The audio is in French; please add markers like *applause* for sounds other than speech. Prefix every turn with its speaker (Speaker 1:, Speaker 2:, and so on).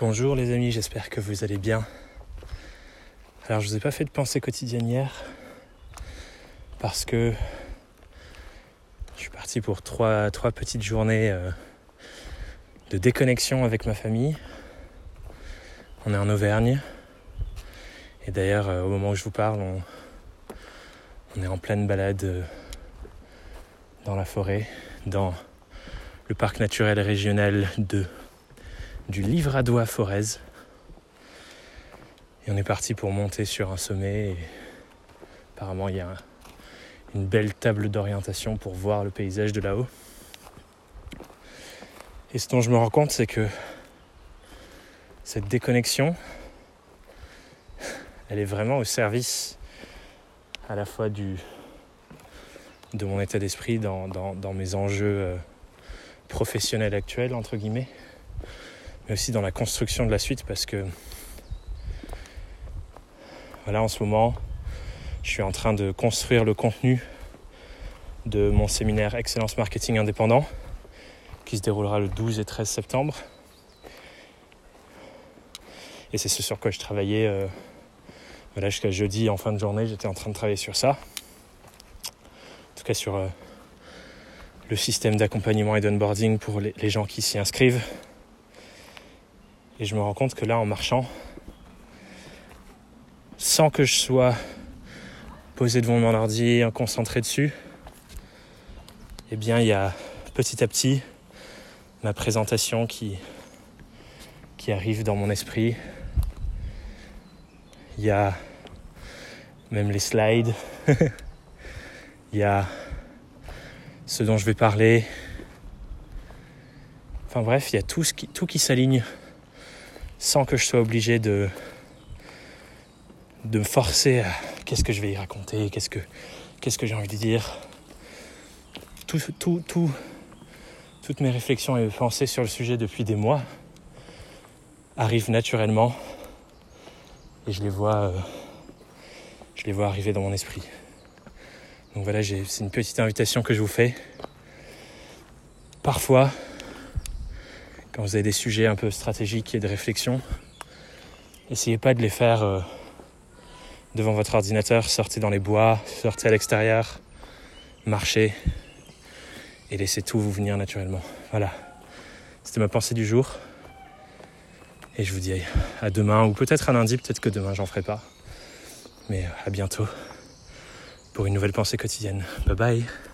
Speaker 1: Bonjour les amis, j'espère que vous allez bien. Alors je vous ai pas fait de pensée quotidienne hier parce que je suis parti pour trois, petites journées euh, de déconnexion avec ma famille. On est en Auvergne et d'ailleurs euh, au moment où je vous parle, on, on est en pleine balade euh, dans la forêt, dans le parc naturel régional de du Livradois Forez. Et on est parti pour monter sur un sommet. Et apparemment, il y a une belle table d'orientation pour voir le paysage de là-haut. Et ce dont je me rends compte, c'est que cette déconnexion, elle est vraiment au service à la fois de mon état d'esprit dans, dans, mes enjeux euh, professionnels actuels, entre guillemets mais aussi dans la construction de la suite parce que voilà en ce moment je suis en train de construire le contenu de mon séminaire Excellence Marketing Indépendant qui se déroulera le 12 et 13 septembre. Et c'est ce sur quoi je travaillais euh, jusqu'à jeudi en fin de journée, j'étais en train de travailler sur ça. En tout cas sur euh, le système d'accompagnement et d'onboarding pour les gens qui s'y inscrivent. Et je me rends compte que là, en marchant, sans que je sois posé devant mon ordi, concentré dessus, eh bien, il y a petit à petit ma présentation qui, qui arrive dans mon esprit. Il y a même les slides. *laughs* il y a ce dont je vais parler. Enfin bref, il y a tout, ce qui, tout qui s'aligne sans que je sois obligé de, de me forcer à qu'est-ce que je vais y raconter, qu'est-ce que, qu'est-ce que j'ai envie de dire. Tout, tout, tout, toutes mes réflexions et pensées sur le sujet depuis des mois arrivent naturellement et je les vois, euh, je les vois arriver dans mon esprit. Donc voilà, c'est une petite invitation que je vous fais. Parfois, quand vous avez des sujets un peu stratégiques et de réflexion, essayez pas de les faire euh, devant votre ordinateur, sortez dans les bois, sortez à l'extérieur, marchez et laissez tout vous venir naturellement. Voilà, c'était ma pensée du jour. Et je vous dis à demain, ou peut-être à lundi, peut-être que demain j'en ferai pas. Mais à bientôt pour une nouvelle pensée quotidienne. Bye bye